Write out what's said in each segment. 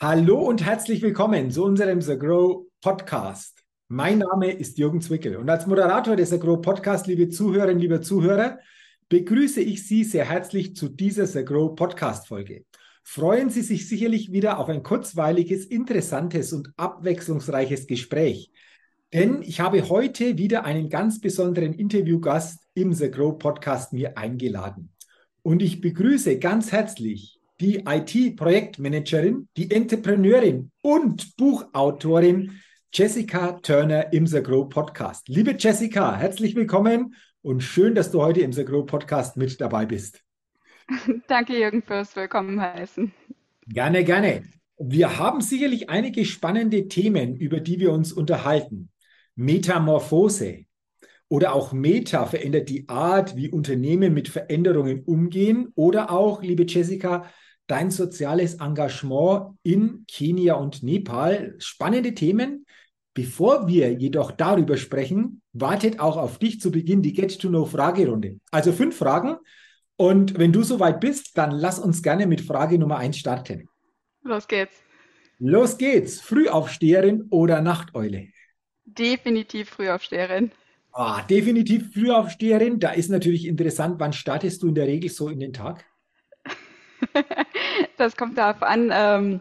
Hallo und herzlich willkommen zu unserem The Grow Podcast. Mein Name ist Jürgen Zwickel und als Moderator des The Grow Podcast, liebe Zuhörerinnen, liebe Zuhörer, begrüße ich Sie sehr herzlich zu dieser The Grow Podcast Folge. Freuen Sie sich sicherlich wieder auf ein kurzweiliges, interessantes und abwechslungsreiches Gespräch. Denn ich habe heute wieder einen ganz besonderen Interviewgast im The Grow Podcast mir eingeladen. Und ich begrüße ganz herzlich die IT-Projektmanagerin, die Entrepreneurin und Buchautorin Jessica Turner im The Grow Podcast. Liebe Jessica, herzlich willkommen und schön, dass du heute im The Grow Podcast mit dabei bist. Danke, Jürgen, fürs Willkommen heißen. Gerne, gerne. Wir haben sicherlich einige spannende Themen, über die wir uns unterhalten. Metamorphose oder auch Meta verändert die Art, wie Unternehmen mit Veränderungen umgehen oder auch, liebe Jessica, dein soziales Engagement in Kenia und Nepal. Spannende Themen. Bevor wir jedoch darüber sprechen, wartet auch auf dich zu Beginn die Get-to-Know-Fragerunde. Also fünf Fragen. Und wenn du soweit bist, dann lass uns gerne mit Frage Nummer eins starten. Los geht's. Los geht's. Frühaufsteherin oder Nachteule? Definitiv Frühaufsteherin. Ah, definitiv Frühaufsteherin. Da ist natürlich interessant, wann startest du in der Regel so in den Tag? Das kommt darauf an, ähm,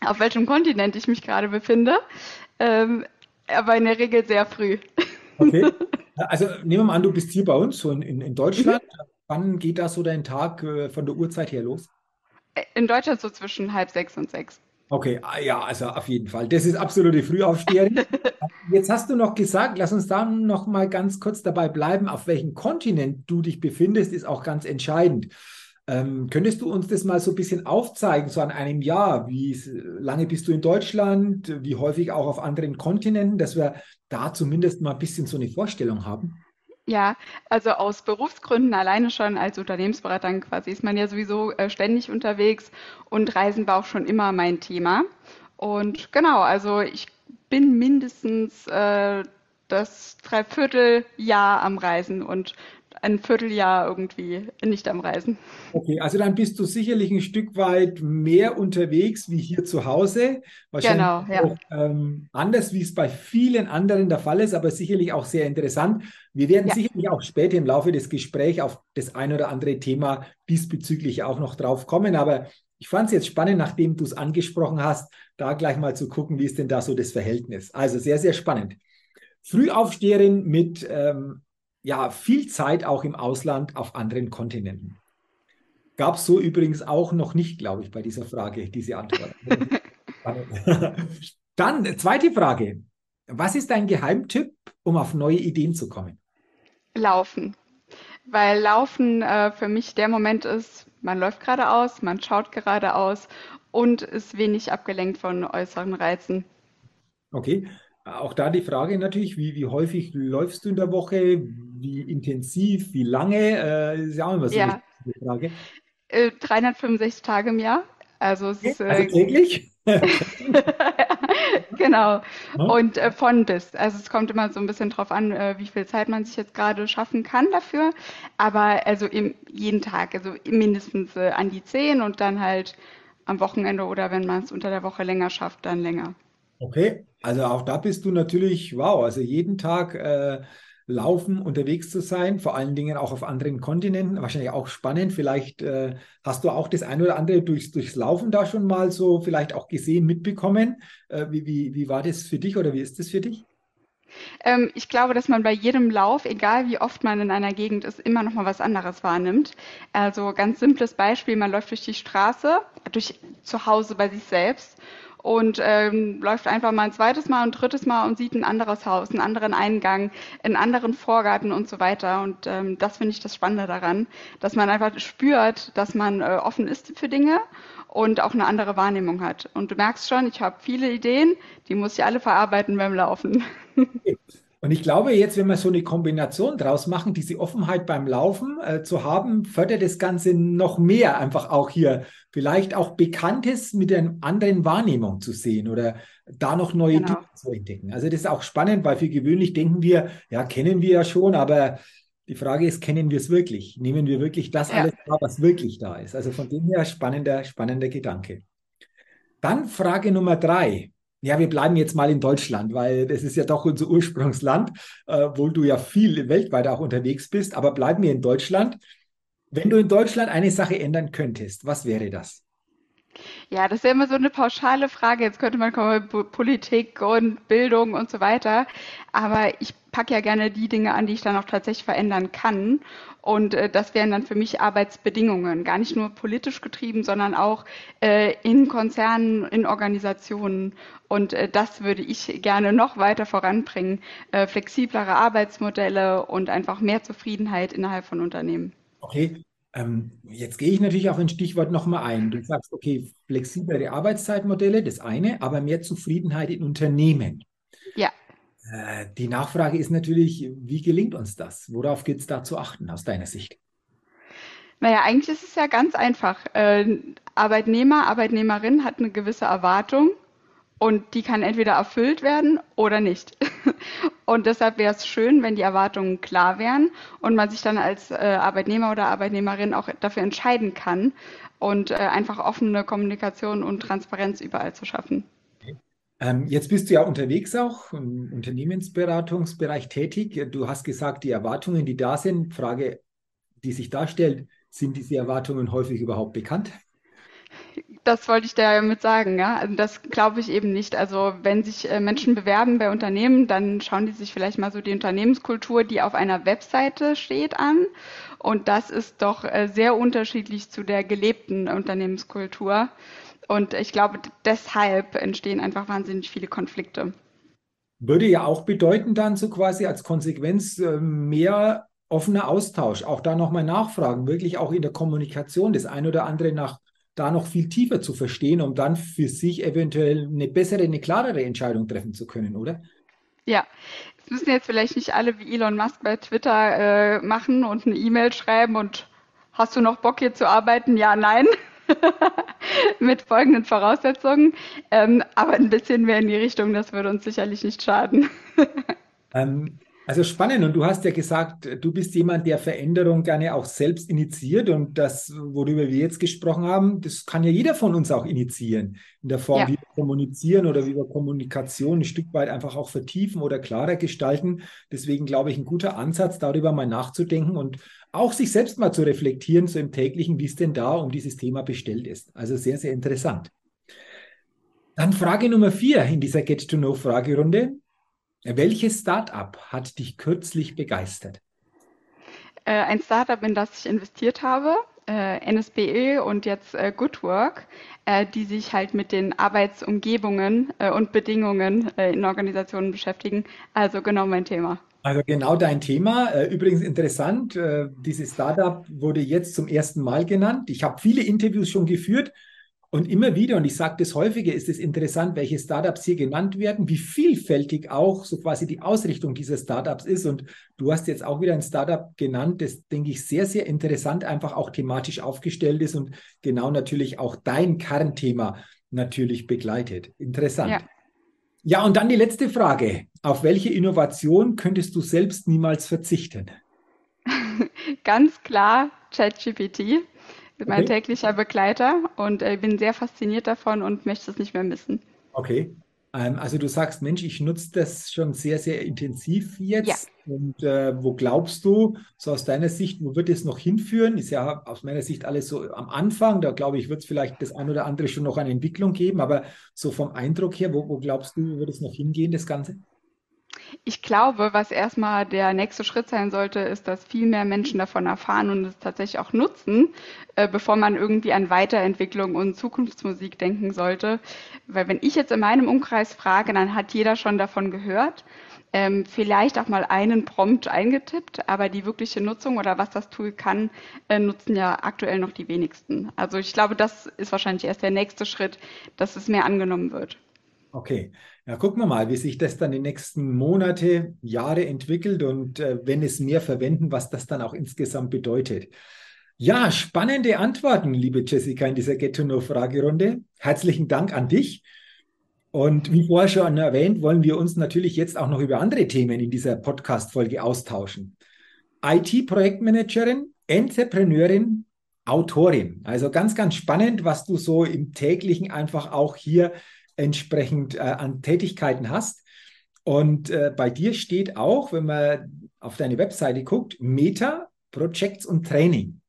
auf welchem Kontinent ich mich gerade befinde. Ähm, aber in der Regel sehr früh. Okay. Also nehmen wir mal an, du bist hier bei uns, so in, in Deutschland. Mhm. Wann geht da so dein Tag äh, von der Uhrzeit her los? In Deutschland so zwischen halb sechs und sechs. Okay, ah, ja, also auf jeden Fall. Das ist absolute Frühaufsteherin. Jetzt hast du noch gesagt, lass uns da noch mal ganz kurz dabei bleiben, auf welchem Kontinent du dich befindest, ist auch ganz entscheidend. Ähm, könntest du uns das mal so ein bisschen aufzeigen, so an einem Jahr? Wie lange bist du in Deutschland? Wie häufig auch auf anderen Kontinenten, dass wir da zumindest mal ein bisschen so eine Vorstellung haben? Ja, also aus Berufsgründen alleine schon als Unternehmensberater quasi ist man ja sowieso äh, ständig unterwegs und Reisen war auch schon immer mein Thema. Und genau, also ich bin mindestens äh, das Dreivierteljahr am Reisen und ein Vierteljahr irgendwie nicht am Reisen. Okay, also dann bist du sicherlich ein Stück weit mehr unterwegs wie hier zu Hause. Wahrscheinlich genau, ja. Auch, ähm, anders, wie es bei vielen anderen der Fall ist, aber sicherlich auch sehr interessant. Wir werden ja. sicherlich auch später im Laufe des Gesprächs auf das ein oder andere Thema diesbezüglich auch noch drauf kommen. Aber ich fand es jetzt spannend, nachdem du es angesprochen hast, da gleich mal zu gucken, wie ist denn da so das Verhältnis. Also sehr, sehr spannend. Frühaufsteherin mit ähm, ja viel Zeit auch im Ausland auf anderen Kontinenten. Gab es so übrigens auch noch nicht, glaube ich, bei dieser Frage, diese Antwort. Dann zweite Frage. Was ist dein Geheimtipp, um auf neue Ideen zu kommen? Laufen. Weil Laufen äh, für mich der Moment ist, man läuft geradeaus, man schaut geradeaus und ist wenig abgelenkt von äußeren Reizen. Okay. Auch da die Frage natürlich, wie, wie häufig läufst du in der Woche? Wie intensiv? Wie lange? Äh, ist ja auch immer so ja. eine Frage. Äh, 365 Tage im Jahr. Also, es ist, äh, also täglich? genau. Und äh, von bis. Also es kommt immer so ein bisschen drauf an, äh, wie viel Zeit man sich jetzt gerade schaffen kann dafür. Aber also im, jeden Tag, also mindestens äh, an die 10 und dann halt am Wochenende oder wenn man es unter der Woche länger schafft, dann länger. Okay, also auch da bist du natürlich, wow, also jeden Tag äh, laufen, unterwegs zu sein, vor allen Dingen auch auf anderen Kontinenten, wahrscheinlich auch spannend. Vielleicht äh, hast du auch das eine oder andere durchs, durchs Laufen da schon mal so vielleicht auch gesehen, mitbekommen. Äh, wie, wie, wie war das für dich oder wie ist das für dich? Ähm, ich glaube, dass man bei jedem Lauf, egal wie oft man in einer Gegend ist, immer noch mal was anderes wahrnimmt. Also ganz simples Beispiel, man läuft durch die Straße, durch zu Hause bei sich selbst und ähm, läuft einfach mal ein zweites Mal und drittes Mal und sieht ein anderes Haus, einen anderen Eingang, einen anderen Vorgarten und so weiter. Und ähm, das finde ich das Spannende daran, dass man einfach spürt, dass man äh, offen ist für Dinge und auch eine andere Wahrnehmung hat. Und du merkst schon, ich habe viele Ideen, die muss ich alle verarbeiten beim Laufen. Und ich glaube, jetzt, wenn wir so eine Kombination draus machen, diese Offenheit beim Laufen äh, zu haben, fördert das Ganze noch mehr, einfach auch hier vielleicht auch Bekanntes mit einer anderen Wahrnehmung zu sehen oder da noch neue genau. Dinge zu entdecken. Also das ist auch spannend, weil für gewöhnlich denken wir, ja, kennen wir ja schon, aber die Frage ist, kennen wir es wirklich? Nehmen wir wirklich das ja. alles wahr, was wirklich da ist? Also von dem her spannender, spannender Gedanke. Dann Frage Nummer drei. Ja, wir bleiben jetzt mal in Deutschland, weil das ist ja doch unser Ursprungsland, äh, wo du ja viel weltweit auch unterwegs bist. Aber bleiben wir in Deutschland. Wenn du in Deutschland eine Sache ändern könntest, was wäre das? Ja, das ja immer so eine pauschale Frage. Jetzt könnte man kommen, Politik und Bildung und so weiter. Aber ich packe ja gerne die Dinge an, die ich dann auch tatsächlich verändern kann. Und äh, das wären dann für mich Arbeitsbedingungen, gar nicht nur politisch getrieben, sondern auch äh, in Konzernen, in Organisationen. Und äh, das würde ich gerne noch weiter voranbringen. Äh, flexiblere Arbeitsmodelle und einfach mehr Zufriedenheit innerhalb von Unternehmen. Okay, ähm, jetzt gehe ich natürlich auf ein Stichwort nochmal ein. Du sagst, okay, flexiblere Arbeitszeitmodelle, das eine, aber mehr Zufriedenheit in Unternehmen. Ja. Äh, die Nachfrage ist natürlich, wie gelingt uns das? Worauf geht es da zu achten aus deiner Sicht? Naja, eigentlich ist es ja ganz einfach. Äh, Arbeitnehmer, Arbeitnehmerin hat eine gewisse Erwartung und die kann entweder erfüllt werden oder nicht. Und deshalb wäre es schön, wenn die Erwartungen klar wären und man sich dann als äh, Arbeitnehmer oder Arbeitnehmerin auch dafür entscheiden kann und einfach offene Kommunikation und Transparenz überall zu schaffen. Ähm, jetzt bist du ja unterwegs auch im Unternehmensberatungsbereich tätig. Du hast gesagt, die Erwartungen, die da sind, Frage, die sich darstellt, sind diese Erwartungen häufig überhaupt bekannt? Das wollte ich damit sagen, ja. Also das glaube ich eben nicht. Also wenn sich äh, Menschen bewerben bei Unternehmen, dann schauen die sich vielleicht mal so die Unternehmenskultur, die auf einer Webseite steht, an. Und das ist doch äh, sehr unterschiedlich zu der gelebten Unternehmenskultur. Und ich glaube, deshalb entstehen einfach wahnsinnig viele Konflikte. Würde ja auch bedeuten, dann so quasi als Konsequenz äh, mehr offener Austausch, auch da nochmal nachfragen, wirklich auch in der Kommunikation das ein oder andere nach da noch viel tiefer zu verstehen, um dann für sich eventuell eine bessere, eine klarere Entscheidung treffen zu können, oder? Ja, es müssen jetzt vielleicht nicht alle wie Elon Musk bei Twitter äh, machen und eine E-Mail schreiben und hast du noch Bock hier zu arbeiten? Ja, nein. Mit folgenden Voraussetzungen. Ähm, aber ein bisschen mehr in die Richtung, das würde uns sicherlich nicht schaden. ähm, also spannend. Und du hast ja gesagt, du bist jemand, der Veränderung gerne auch selbst initiiert. Und das, worüber wir jetzt gesprochen haben, das kann ja jeder von uns auch initiieren. In der Form, ja. wie wir kommunizieren oder wie wir Kommunikation ein Stück weit einfach auch vertiefen oder klarer gestalten. Deswegen glaube ich, ein guter Ansatz, darüber mal nachzudenken und auch sich selbst mal zu reflektieren, so im täglichen, wie es denn da um dieses Thema bestellt ist. Also sehr, sehr interessant. Dann Frage Nummer vier in dieser Get-to-Know-Fragerunde. Welches Startup hat dich kürzlich begeistert? Äh, ein Startup, in das ich investiert habe, äh, NSBE und jetzt äh, Goodwork, äh, die sich halt mit den Arbeitsumgebungen und Bedingungen in Organisationen beschäftigen. Also genau mein Thema. Also genau dein Thema. Übrigens interessant, dieses Startup wurde jetzt zum ersten Mal genannt. Ich habe viele Interviews schon geführt und immer wieder, und ich sage das häufiger, ist es interessant, welche Startups hier genannt werden, wie vielfältig auch so quasi die Ausrichtung dieser Startups ist. Und du hast jetzt auch wieder ein Startup genannt, das, denke ich, sehr, sehr interessant einfach auch thematisch aufgestellt ist und genau natürlich auch dein Kernthema natürlich begleitet. Interessant. Ja. ja, und dann die letzte Frage. Auf welche Innovation könntest du selbst niemals verzichten? Ganz klar, ChatGPT mein täglicher Begleiter und ich äh, bin sehr fasziniert davon und möchte es nicht mehr missen. Okay. Ähm, also du sagst, Mensch, ich nutze das schon sehr, sehr intensiv jetzt. Ja. Und äh, wo glaubst du, so aus deiner Sicht, wo wird es noch hinführen? Ist ja aus meiner Sicht alles so am Anfang. Da glaube ich, wird es vielleicht das ein oder andere schon noch eine Entwicklung geben. Aber so vom Eindruck her, wo, wo glaubst du, wird es noch hingehen, das Ganze? Ich glaube, was erstmal der nächste Schritt sein sollte, ist, dass viel mehr Menschen davon erfahren und es tatsächlich auch nutzen, äh, bevor man irgendwie an Weiterentwicklung und Zukunftsmusik denken sollte. Weil wenn ich jetzt in meinem Umkreis frage, dann hat jeder schon davon gehört. Ähm, vielleicht auch mal einen Prompt eingetippt, aber die wirkliche Nutzung oder was das Tool kann, äh, nutzen ja aktuell noch die wenigsten. Also ich glaube, das ist wahrscheinlich erst der nächste Schritt, dass es mehr angenommen wird. Okay, ja, gucken wir mal, wie sich das dann die nächsten Monate, Jahre entwickelt und äh, wenn es mehr verwenden, was das dann auch insgesamt bedeutet. Ja, spannende Antworten, liebe Jessica, in dieser Get-to-Know-Fragerunde. Herzlichen Dank an dich. Und wie vorher schon erwähnt, wollen wir uns natürlich jetzt auch noch über andere Themen in dieser Podcast-Folge austauschen. IT-Projektmanagerin, Entrepreneurin, Autorin. Also ganz, ganz spannend, was du so im täglichen einfach auch hier entsprechend äh, an Tätigkeiten hast. Und äh, bei dir steht auch, wenn man auf deine Webseite guckt, Meta, Projects und Training.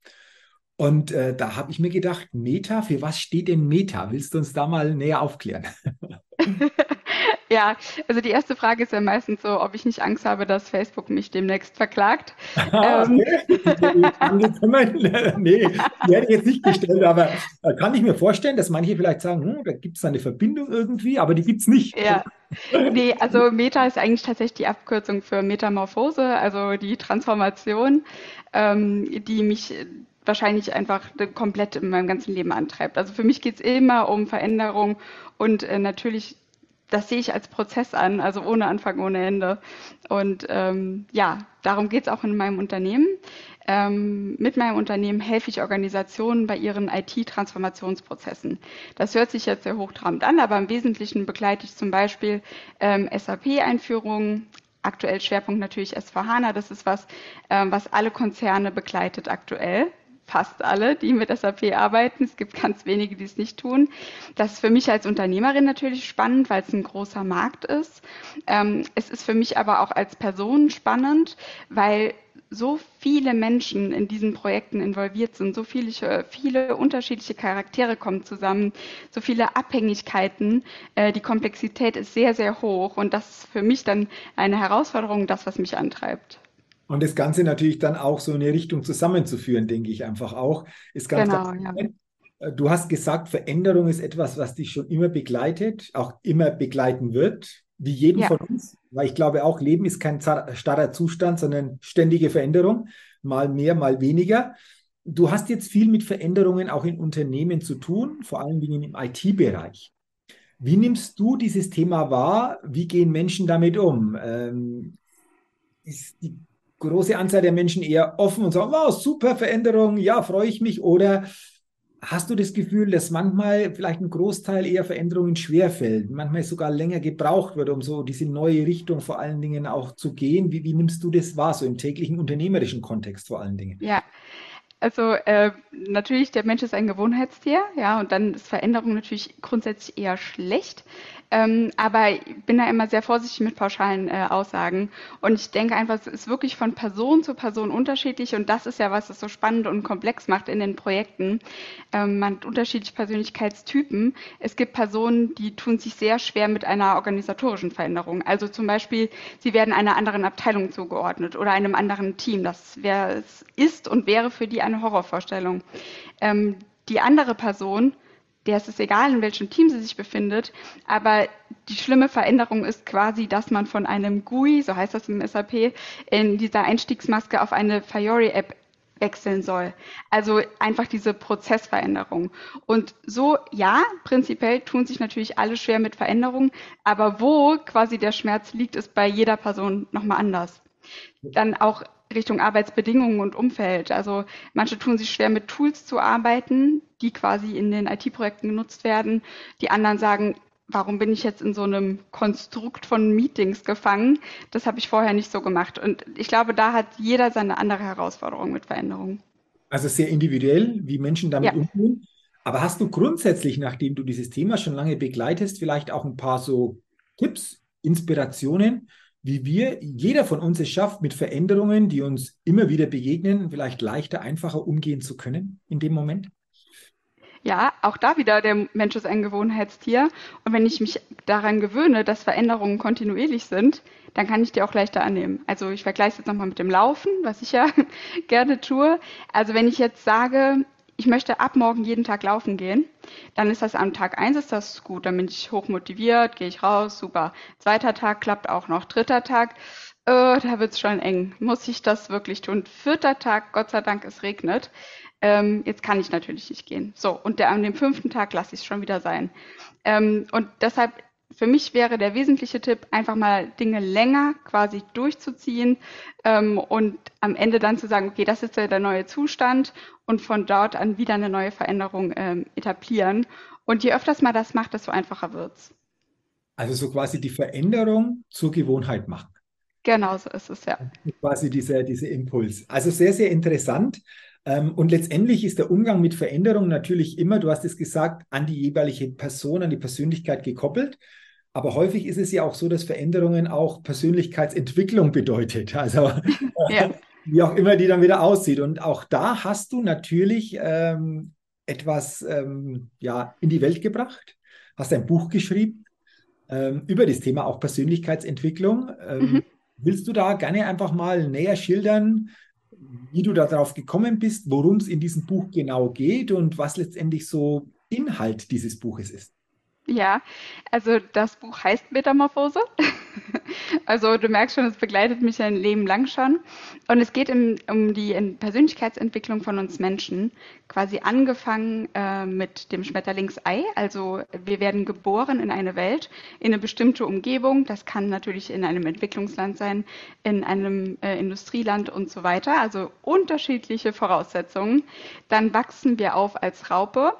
Und äh, da habe ich mir gedacht, Meta, für was steht denn Meta? Willst du uns da mal näher aufklären? Ja, also die erste Frage ist ja meistens so, ob ich nicht Angst habe, dass Facebook mich demnächst verklagt. ähm. nee, die hätte ich jetzt nicht gestellt, aber äh, kann ich mir vorstellen, dass manche vielleicht sagen, hm, da gibt es eine Verbindung irgendwie, aber die gibt es nicht. Ja. Nee, also Meta ist eigentlich tatsächlich die Abkürzung für Metamorphose, also die Transformation, ähm, die mich wahrscheinlich einfach komplett in meinem ganzen Leben antreibt. Also für mich geht es immer um Veränderung und äh, natürlich das sehe ich als Prozess an, also ohne Anfang, ohne Ende. Und ähm, ja, darum geht es auch in meinem Unternehmen. Ähm, mit meinem Unternehmen helfe ich Organisationen bei ihren IT-Transformationsprozessen. Das hört sich jetzt sehr hochtrabend an, aber im Wesentlichen begleite ich zum Beispiel ähm, SAP-Einführungen, aktuell Schwerpunkt natürlich S4HANA. Das ist was, ähm, was alle Konzerne begleitet aktuell fast alle, die mit SAP arbeiten. Es gibt ganz wenige, die es nicht tun. Das ist für mich als Unternehmerin natürlich spannend, weil es ein großer Markt ist. Ähm, es ist für mich aber auch als Person spannend, weil so viele Menschen in diesen Projekten involviert sind, so viele, viele unterschiedliche Charaktere kommen zusammen, so viele Abhängigkeiten. Äh, die Komplexität ist sehr, sehr hoch und das ist für mich dann eine Herausforderung, das, was mich antreibt. Und das Ganze natürlich dann auch so in eine Richtung zusammenzuführen, denke ich einfach auch, ist ganz, genau, ja. Äh, du hast gesagt, Veränderung ist etwas, was dich schon immer begleitet, auch immer begleiten wird, wie jeden ja. von uns. Weil ich glaube auch, Leben ist kein starrer Zustand, sondern ständige Veränderung, mal mehr, mal weniger. Du hast jetzt viel mit Veränderungen auch in Unternehmen zu tun, vor allen Dingen im IT-Bereich. Wie nimmst du dieses Thema wahr? Wie gehen Menschen damit um? Ähm, ist die große Anzahl der Menschen eher offen und sagen, wow, super Veränderung, ja, freue ich mich? Oder hast du das Gefühl, dass manchmal vielleicht ein Großteil eher Veränderungen schwerfällt, manchmal sogar länger gebraucht wird, um so diese neue Richtung vor allen Dingen auch zu gehen? Wie, wie nimmst du das wahr, so im täglichen unternehmerischen Kontext vor allen Dingen? Ja, also äh, natürlich, der Mensch ist ein Gewohnheitstier, ja, und dann ist Veränderung natürlich grundsätzlich eher schlecht. Ähm, aber ich bin da immer sehr vorsichtig mit pauschalen äh, Aussagen. Und ich denke einfach, es ist wirklich von Person zu Person unterschiedlich. Und das ist ja, was es so spannend und komplex macht in den Projekten. Ähm, man hat unterschiedliche Persönlichkeitstypen. Es gibt Personen, die tun sich sehr schwer mit einer organisatorischen Veränderung. Also zum Beispiel, sie werden einer anderen Abteilung zugeordnet oder einem anderen Team. Das wäre, ist und wäre für die eine Horrorvorstellung. Ähm, die andere Person der ist es egal, in welchem Team sie sich befindet, aber die schlimme Veränderung ist quasi, dass man von einem GUI, so heißt das im SAP, in dieser Einstiegsmaske auf eine Fiori-App wechseln soll. Also einfach diese Prozessveränderung. Und so, ja, prinzipiell tun sich natürlich alle schwer mit Veränderungen, aber wo quasi der Schmerz liegt, ist bei jeder Person nochmal anders. Dann auch Richtung Arbeitsbedingungen und Umfeld. Also manche tun sich schwer mit Tools zu arbeiten, die quasi in den IT-Projekten genutzt werden. Die anderen sagen, warum bin ich jetzt in so einem Konstrukt von Meetings gefangen? Das habe ich vorher nicht so gemacht. Und ich glaube, da hat jeder seine andere Herausforderung mit Veränderungen. Also sehr individuell, wie Menschen damit ja. umgehen. Aber hast du grundsätzlich, nachdem du dieses Thema schon lange begleitest, vielleicht auch ein paar so Tipps, Inspirationen, wie wir, jeder von uns es schafft, mit Veränderungen, die uns immer wieder begegnen, vielleicht leichter, einfacher umgehen zu können in dem Moment? Ja, auch da wieder, der Mensch ist ein Gewohnheitstier. Und wenn ich mich daran gewöhne, dass Veränderungen kontinuierlich sind, dann kann ich die auch leichter annehmen. Also ich vergleiche es jetzt nochmal mit dem Laufen, was ich ja gerne tue. Also wenn ich jetzt sage, ich möchte ab morgen jeden Tag laufen gehen, dann ist das am Tag eins ist das gut, dann bin ich hoch motiviert, gehe ich raus, super. Zweiter Tag klappt auch noch. Dritter Tag, äh, da wird's schon eng. Muss ich das wirklich tun? Vierter Tag, Gott sei Dank, es regnet. Ähm, jetzt kann ich natürlich nicht gehen. So, und der, an dem fünften Tag lasse ich es schon wieder sein. Ähm, und deshalb für mich wäre der wesentliche Tipp, einfach mal Dinge länger quasi durchzuziehen ähm, und am Ende dann zu sagen, okay, das ist ja der neue Zustand und von dort an wieder eine neue Veränderung ähm, etablieren. Und je öfters man das macht, desto einfacher wird's. Also so quasi die Veränderung zur Gewohnheit machen. Genau so ist es, ja. Quasi dieser, dieser Impuls. Also sehr, sehr interessant. Ähm, und letztendlich ist der Umgang mit Veränderung natürlich immer, du hast es gesagt, an die jeweilige Person, an die Persönlichkeit gekoppelt. Aber häufig ist es ja auch so, dass Veränderungen auch Persönlichkeitsentwicklung bedeutet. Also ja. wie auch immer die dann wieder aussieht. Und auch da hast du natürlich ähm, etwas ähm, ja, in die Welt gebracht, hast ein Buch geschrieben ähm, über das Thema auch Persönlichkeitsentwicklung. Ähm, mhm. Willst du da gerne einfach mal näher schildern, wie du darauf gekommen bist, worum es in diesem Buch genau geht und was letztendlich so Inhalt dieses Buches ist? Ja, also das Buch heißt Metamorphose. Also du merkst schon, es begleitet mich ein Leben lang schon. Und es geht im, um die Persönlichkeitsentwicklung von uns Menschen. Quasi angefangen äh, mit dem Schmetterlingsei. Also wir werden geboren in eine Welt, in eine bestimmte Umgebung. Das kann natürlich in einem Entwicklungsland sein, in einem äh, Industrieland und so weiter. Also unterschiedliche Voraussetzungen. Dann wachsen wir auf als Raupe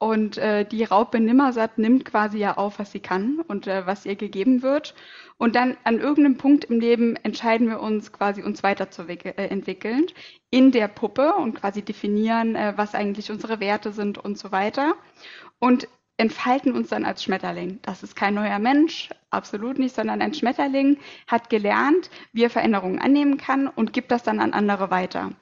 und äh, die Raupe Nimmersatt nimmt quasi ja auf, was sie kann und äh, was ihr gegeben wird. Und dann an irgendeinem Punkt im Leben entscheiden wir uns quasi, uns weiterzuentwickeln äh, in der Puppe und quasi definieren, äh, was eigentlich unsere Werte sind und so weiter. Und entfalten uns dann als Schmetterling. Das ist kein neuer Mensch, absolut nicht, sondern ein Schmetterling hat gelernt, wie er Veränderungen annehmen kann und gibt das dann an andere weiter.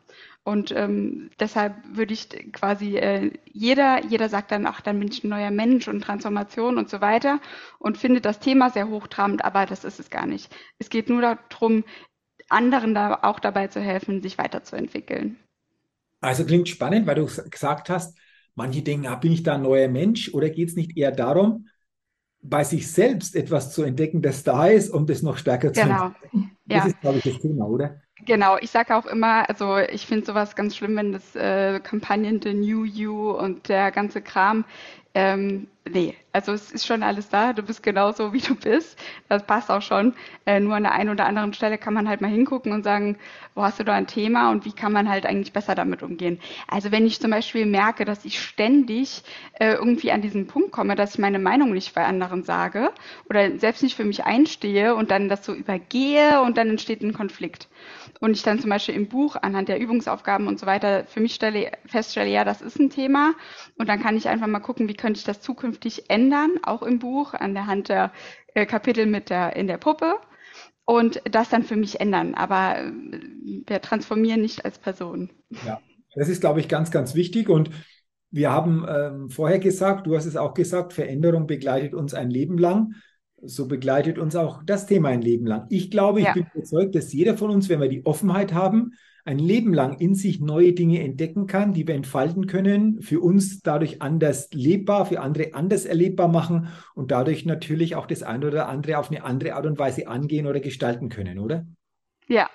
Und ähm, deshalb würde ich quasi äh, jeder, jeder sagt dann, ach, dann bin ich ein neuer Mensch und Transformation und so weiter und findet das Thema sehr hochtrabend, aber das ist es gar nicht. Es geht nur darum, anderen da auch dabei zu helfen, sich weiterzuentwickeln. Also klingt spannend, weil du gesagt hast, manche denken, ah, bin ich da ein neuer Mensch oder geht es nicht eher darum, bei sich selbst etwas zu entdecken, das da ist, um das noch stärker genau. zu entdecken? Das ja. ist, glaube ich, das Thema, oder? Genau, ich sage auch immer, also ich finde sowas ganz schlimm, wenn das äh, Kampagnen The New You und der ganze Kram ähm, nee, also es ist schon alles da. Du bist genauso, wie du bist. Das passt auch schon. Äh, nur an der einen oder anderen Stelle kann man halt mal hingucken und sagen, wo hast du da ein Thema und wie kann man halt eigentlich besser damit umgehen. Also wenn ich zum Beispiel merke, dass ich ständig äh, irgendwie an diesen Punkt komme, dass ich meine Meinung nicht bei anderen sage oder selbst nicht für mich einstehe und dann das so übergehe und dann entsteht ein Konflikt und ich dann zum Beispiel im Buch anhand der Übungsaufgaben und so weiter für mich stelle, feststelle, ja, das ist ein Thema und dann kann ich einfach mal gucken, wie könnte ich das zukünftig ändern, auch im Buch an der Hand der äh, Kapitel mit der in der Puppe und das dann für mich ändern. Aber äh, wir transformieren nicht als Person. Ja, das ist, glaube ich, ganz, ganz wichtig und wir haben ähm, vorher gesagt, du hast es auch gesagt, Veränderung begleitet uns ein Leben lang so begleitet uns auch das Thema ein Leben lang. Ich glaube, ich ja. bin überzeugt, dass jeder von uns, wenn wir die Offenheit haben, ein Leben lang in sich neue Dinge entdecken kann, die wir entfalten können, für uns dadurch anders lebbar, für andere anders erlebbar machen und dadurch natürlich auch das eine oder andere auf eine andere Art und Weise angehen oder gestalten können, oder? Ja,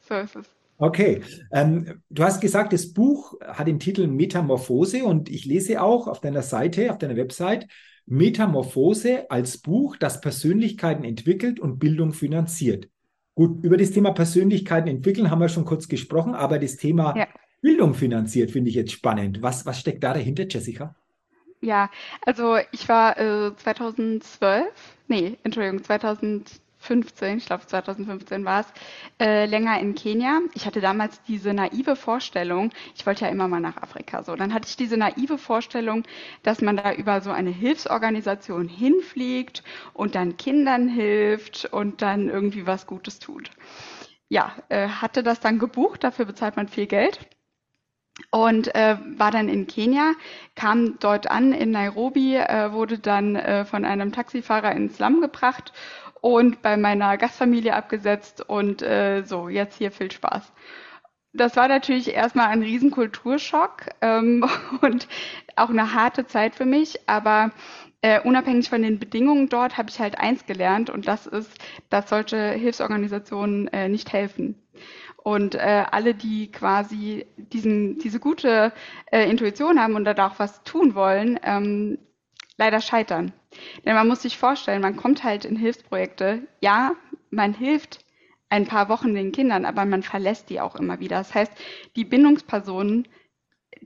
so ist es. Okay, ähm, du hast gesagt, das Buch hat den Titel Metamorphose und ich lese auch auf deiner Seite, auf deiner Website, Metamorphose als Buch, das Persönlichkeiten entwickelt und Bildung finanziert. Gut, über das Thema Persönlichkeiten entwickeln haben wir schon kurz gesprochen, aber das Thema ja. Bildung finanziert finde ich jetzt spannend. Was, was steckt da dahinter, Jessica? Ja, also ich war äh, 2012, nee, Entschuldigung, 2000 15, ich glaube 2015 war es, äh, länger in Kenia. Ich hatte damals diese naive Vorstellung, ich wollte ja immer mal nach Afrika so, dann hatte ich diese naive Vorstellung, dass man da über so eine Hilfsorganisation hinfliegt und dann Kindern hilft und dann irgendwie was Gutes tut. Ja, äh, hatte das dann gebucht, dafür bezahlt man viel Geld und äh, war dann in Kenia, kam dort an in Nairobi, äh, wurde dann äh, von einem Taxifahrer ins Slum gebracht und bei meiner Gastfamilie abgesetzt und äh, so, jetzt hier viel Spaß. Das war natürlich erstmal ein Riesenkulturschock ähm, und auch eine harte Zeit für mich, aber äh, unabhängig von den Bedingungen dort habe ich halt eins gelernt und das ist, dass solche Hilfsorganisationen äh, nicht helfen. Und äh, alle, die quasi diesen, diese gute äh, Intuition haben und da auch was tun wollen, ähm, leider scheitern. Denn man muss sich vorstellen, man kommt halt in Hilfsprojekte. Ja, man hilft ein paar Wochen den Kindern, aber man verlässt die auch immer wieder. Das heißt, die Bindungspersonen,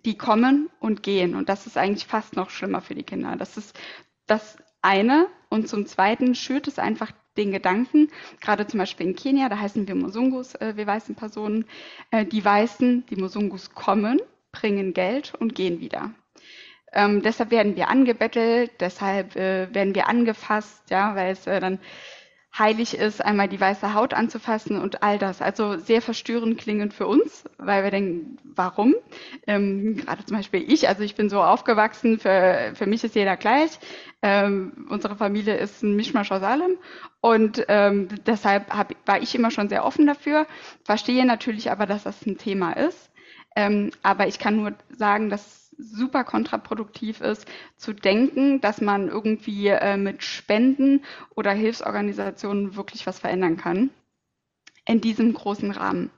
die kommen und gehen. Und das ist eigentlich fast noch schlimmer für die Kinder. Das ist das eine. Und zum Zweiten schürt es einfach den Gedanken, gerade zum Beispiel in Kenia, da heißen wir Mosungus, äh, wir weißen Personen, äh, die Weißen, die Mosungus kommen, bringen Geld und gehen wieder. Ähm, deshalb werden wir angebettelt, deshalb äh, werden wir angefasst, ja, weil es äh, dann heilig ist, einmal die weiße Haut anzufassen und all das. Also sehr verstörend klingend für uns, weil wir denken, warum? Ähm, gerade zum Beispiel ich, also ich bin so aufgewachsen, für, für mich ist jeder gleich. Ähm, unsere Familie ist ein Mischmasch aus allem und ähm, deshalb hab, war ich immer schon sehr offen dafür, verstehe natürlich aber, dass das ein Thema ist. Ähm, aber ich kann nur sagen, dass super kontraproduktiv ist, zu denken, dass man irgendwie äh, mit Spenden oder Hilfsorganisationen wirklich was verändern kann. In diesem großen Rahmen.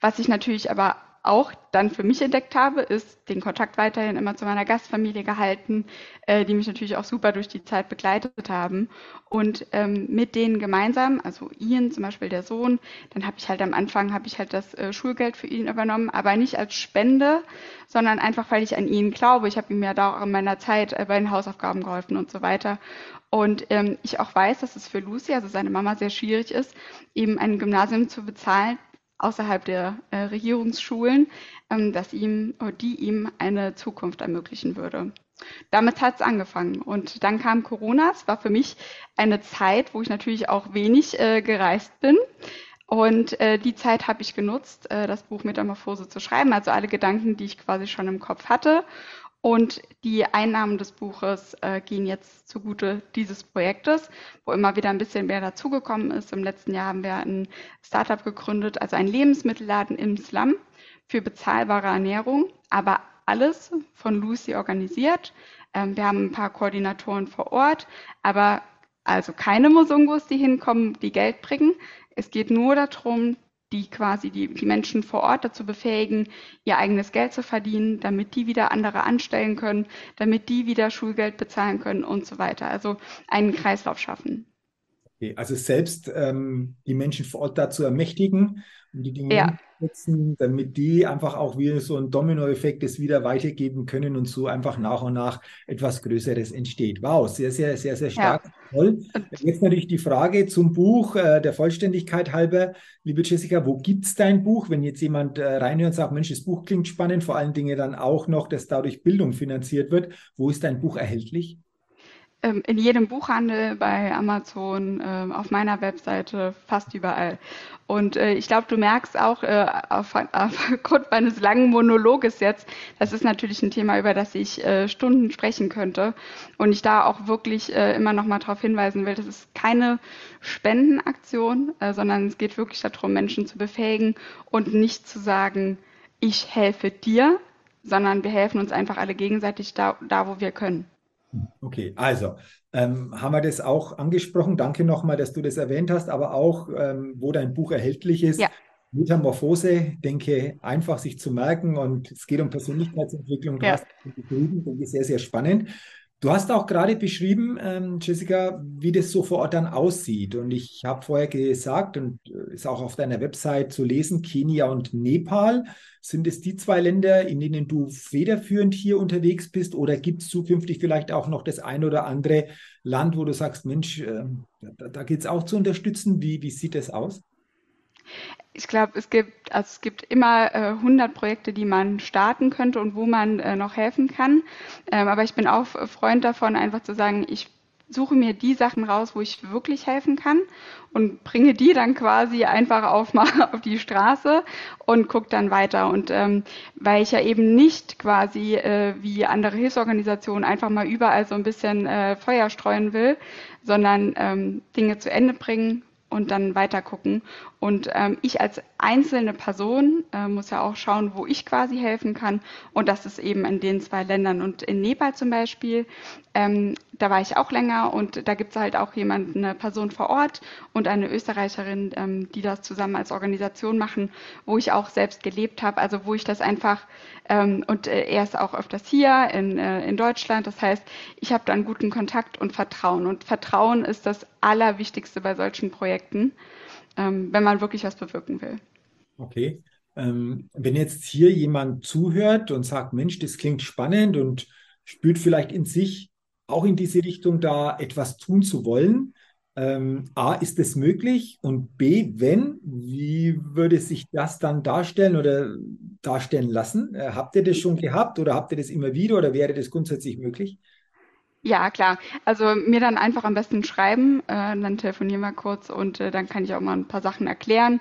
Was ich natürlich aber auch dann für mich entdeckt habe, ist den Kontakt weiterhin immer zu meiner Gastfamilie gehalten, äh, die mich natürlich auch super durch die Zeit begleitet haben. Und ähm, mit denen gemeinsam, also Ian zum Beispiel der Sohn, dann habe ich halt am Anfang habe ich halt das äh, Schulgeld für ihn übernommen, aber nicht als Spende, sondern einfach, weil ich an ihn glaube. Ich habe ihm ja da auch in meiner Zeit äh, bei den Hausaufgaben geholfen und so weiter. Und ähm, ich auch weiß, dass es für Lucy, also seine Mama, sehr schwierig ist, eben ein Gymnasium zu bezahlen, außerhalb der äh, Regierungsschulen, ähm, dass ihm, die ihm eine Zukunft ermöglichen würde. Damit hat es angefangen. Und dann kam Corona. Es war für mich eine Zeit, wo ich natürlich auch wenig äh, gereist bin. Und äh, die Zeit habe ich genutzt, äh, das Buch Metamorphose zu schreiben, also alle Gedanken, die ich quasi schon im Kopf hatte. Und die Einnahmen des Buches äh, gehen jetzt zugute dieses Projektes, wo immer wieder ein bisschen mehr dazugekommen ist. Im letzten Jahr haben wir ein Startup gegründet, also ein Lebensmittelladen im Slum für bezahlbare Ernährung, aber alles von Lucy organisiert. Ähm, wir haben ein paar Koordinatoren vor Ort, aber also keine Mosungos, die hinkommen, die Geld bringen. Es geht nur darum, die quasi die, die Menschen vor Ort dazu befähigen, ihr eigenes Geld zu verdienen, damit die wieder andere anstellen können, damit die wieder Schulgeld bezahlen können und so weiter. Also einen Kreislauf schaffen. Also selbst ähm, die Menschen vor Ort dazu ermächtigen und die Dinge ja. nutzen, damit die einfach auch wie so ein Dominoeffekt es wieder weitergeben können und so einfach nach und nach etwas Größeres entsteht. Wow, sehr, sehr, sehr, sehr stark. Ja. Toll. Jetzt natürlich die Frage zum Buch, äh, der Vollständigkeit halber. Liebe Jessica, wo gibt es dein Buch? Wenn jetzt jemand äh, reinhört und sagt, Mensch, das Buch klingt spannend, vor allen Dingen dann auch noch, dass dadurch Bildung finanziert wird. Wo ist dein Buch erhältlich? Ähm, in jedem Buchhandel, bei Amazon, ähm, auf meiner Webseite, fast überall. Und äh, ich glaube, du merkst auch äh, auf, aufgrund meines langen Monologes jetzt, das ist natürlich ein Thema, über das ich äh, Stunden sprechen könnte. Und ich da auch wirklich immer noch mal darauf hinweisen will, das ist keine Spendenaktion, sondern es geht wirklich darum, Menschen zu befähigen und nicht zu sagen, ich helfe dir, sondern wir helfen uns einfach alle gegenseitig da, da wo wir können. Okay, also ähm, haben wir das auch angesprochen. Danke nochmal, dass du das erwähnt hast, aber auch, ähm, wo dein Buch erhältlich ist. Ja. Metamorphose, denke, einfach sich zu merken und es geht um Persönlichkeitsentwicklung. Ja. sehr, sehr spannend. Du hast auch gerade beschrieben, ähm, Jessica, wie das so vor Ort dann aussieht. Und ich habe vorher gesagt, und äh, ist auch auf deiner Website zu lesen, Kenia und Nepal. Sind es die zwei Länder, in denen du federführend hier unterwegs bist? Oder gibt es zukünftig vielleicht auch noch das ein oder andere Land, wo du sagst, Mensch, äh, da, da geht es auch zu unterstützen? Wie, wie sieht das aus? Ich glaube, es gibt, also es gibt immer äh, 100 Projekte, die man starten könnte und wo man äh, noch helfen kann. Ähm, aber ich bin auch Freund davon, einfach zu sagen, ich suche mir die Sachen raus, wo ich wirklich helfen kann und bringe die dann quasi einfach auf, auf die Straße und gucke dann weiter. Und ähm, weil ich ja eben nicht quasi äh, wie andere Hilfsorganisationen einfach mal überall so ein bisschen äh, Feuer streuen will, sondern ähm, Dinge zu Ende bringen, und dann weiter gucken. Und ähm, ich als einzelne Person äh, muss ja auch schauen, wo ich quasi helfen kann. Und das ist eben in den zwei Ländern. Und in Nepal zum Beispiel, ähm, da war ich auch länger und da gibt es halt auch jemanden, eine Person vor Ort und eine Österreicherin, ähm, die das zusammen als Organisation machen, wo ich auch selbst gelebt habe. Also wo ich das einfach, ähm, und äh, er ist auch öfters hier in, äh, in Deutschland. Das heißt, ich habe dann guten Kontakt und Vertrauen. Und Vertrauen ist das Allerwichtigste bei solchen Projekten, ähm, wenn man wirklich was bewirken will. Okay. Ähm, wenn jetzt hier jemand zuhört und sagt, Mensch, das klingt spannend und spürt vielleicht in sich auch in diese Richtung da etwas tun zu wollen, Ähm, A, ist es möglich? Und B, wenn, wie würde sich das dann darstellen oder darstellen lassen? Äh, habt ihr das schon gehabt oder habt ihr das immer wieder oder wäre das grundsätzlich möglich? Ja, klar. Also mir dann einfach am besten schreiben, äh, dann telefonieren wir kurz und äh, dann kann ich auch mal ein paar Sachen erklären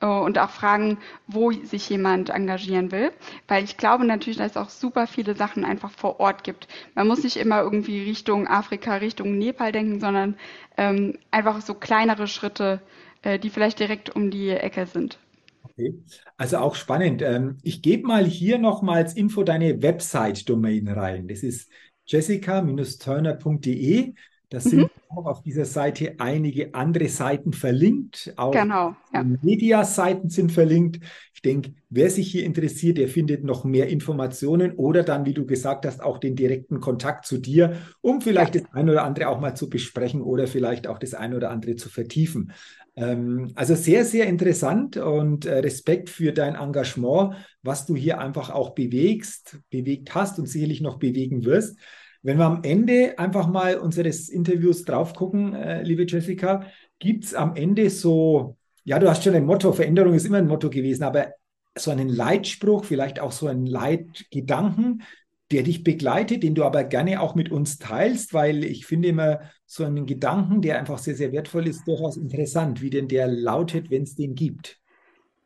äh, und auch fragen, wo sich jemand engagieren will. Weil ich glaube natürlich, dass es auch super viele Sachen einfach vor Ort gibt. Man muss nicht immer irgendwie Richtung Afrika, Richtung Nepal denken, sondern ähm, einfach so kleinere Schritte, äh, die vielleicht direkt um die Ecke sind. Okay. Also auch spannend. Ähm, ich gebe mal hier nochmals Info deine Website-Domain rein. Das ist jessica-turner.de. Da sind mhm. auch auf dieser Seite einige andere Seiten verlinkt. Auch genau, ja. Media-Seiten sind verlinkt. Ich denke, wer sich hier interessiert, der findet noch mehr Informationen oder dann, wie du gesagt hast, auch den direkten Kontakt zu dir, um vielleicht ja. das eine oder andere auch mal zu besprechen oder vielleicht auch das eine oder andere zu vertiefen. Ähm, also sehr, sehr interessant und äh, Respekt für dein Engagement, was du hier einfach auch bewegst, bewegt hast und sicherlich noch bewegen wirst. Wenn wir am Ende einfach mal unseres Interviews drauf gucken, äh, liebe Jessica, gibt es am Ende so, ja, du hast schon ein Motto, Veränderung ist immer ein Motto gewesen, aber so einen Leitspruch, vielleicht auch so einen Leitgedanken, der dich begleitet, den du aber gerne auch mit uns teilst, weil ich finde immer so einen Gedanken, der einfach sehr, sehr wertvoll ist, durchaus interessant, wie denn der lautet, wenn es den gibt.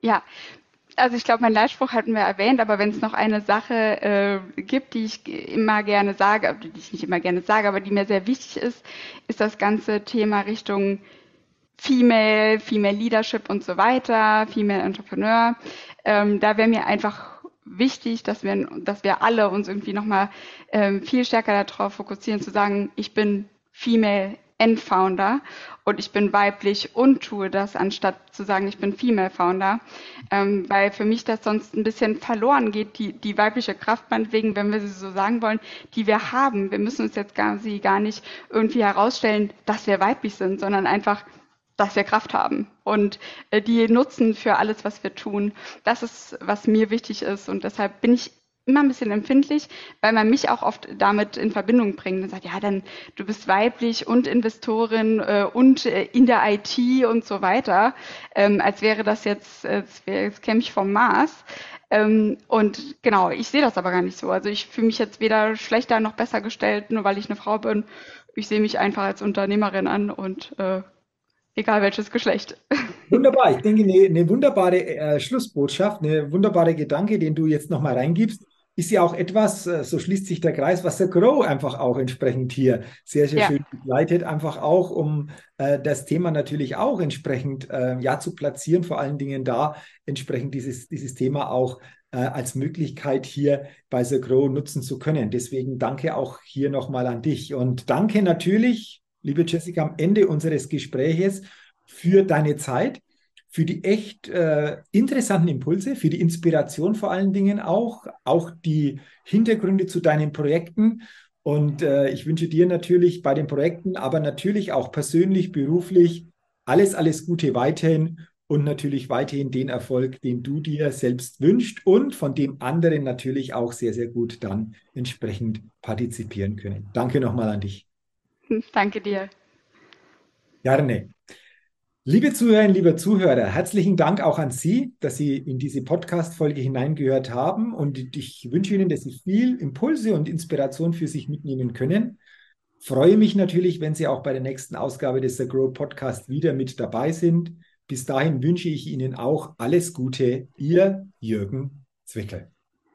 Ja, also ich glaube, mein Leitspruch hatten wir erwähnt, aber wenn es noch eine Sache äh, gibt, die ich immer gerne sage, die ich nicht immer gerne sage, aber die mir sehr wichtig ist, ist das ganze Thema Richtung Female, Female Leadership und so weiter, Female Entrepreneur. Ähm, da wäre mir einfach wichtig, dass wir, dass wir alle uns irgendwie nochmal ähm, viel stärker darauf fokussieren, zu sagen, ich bin Female and Founder und ich bin weiblich und tue das, anstatt zu sagen, ich bin Female Founder, ähm, weil für mich das sonst ein bisschen verloren geht, die, die weibliche Kraft meinetwegen, wenn wir sie so sagen wollen, die wir haben. Wir müssen uns jetzt gar, sie gar nicht irgendwie herausstellen, dass wir weiblich sind, sondern einfach, dass wir Kraft haben und äh, die nutzen für alles, was wir tun. Das ist, was mir wichtig ist und deshalb bin ich immer ein bisschen empfindlich, weil man mich auch oft damit in Verbindung bringt und sagt, ja, dann du bist weiblich und Investorin äh, und äh, in der IT und so weiter, ähm, als wäre das jetzt, als, wäre, jetzt käme ich vom Mars. Ähm, und genau, ich sehe das aber gar nicht so. Also ich fühle mich jetzt weder schlechter noch besser gestellt, nur weil ich eine Frau bin. Ich sehe mich einfach als Unternehmerin an und äh, egal welches Geschlecht. Wunderbar, ich denke, eine, eine wunderbare äh, Schlussbotschaft, eine wunderbare Gedanke, den du jetzt nochmal reingibst, ist ja auch etwas, äh, so schließt sich der Kreis, was der Grow einfach auch entsprechend hier sehr, sehr ja. schön begleitet, einfach auch, um äh, das Thema natürlich auch entsprechend äh, ja zu platzieren, vor allen Dingen da entsprechend dieses, dieses Thema auch äh, als Möglichkeit hier bei The Grow nutzen zu können. Deswegen danke auch hier nochmal an dich und danke natürlich liebe Jessica, am Ende unseres Gespräches für deine Zeit, für die echt äh, interessanten Impulse, für die Inspiration vor allen Dingen auch, auch die Hintergründe zu deinen Projekten. Und äh, ich wünsche dir natürlich bei den Projekten, aber natürlich auch persönlich, beruflich, alles, alles Gute weiterhin und natürlich weiterhin den Erfolg, den du dir selbst wünschst und von dem anderen natürlich auch sehr, sehr gut dann entsprechend partizipieren können. Danke nochmal an dich. Danke dir. Gerne. Liebe Zuhörerinnen, liebe Zuhörer, herzlichen Dank auch an Sie, dass Sie in diese Podcast-Folge hineingehört haben. Und ich wünsche Ihnen, dass Sie viel Impulse und Inspiration für sich mitnehmen können. Freue mich natürlich, wenn Sie auch bei der nächsten Ausgabe des The Grow Podcast wieder mit dabei sind. Bis dahin wünsche ich Ihnen auch alles Gute. Ihr Jürgen Zwickel.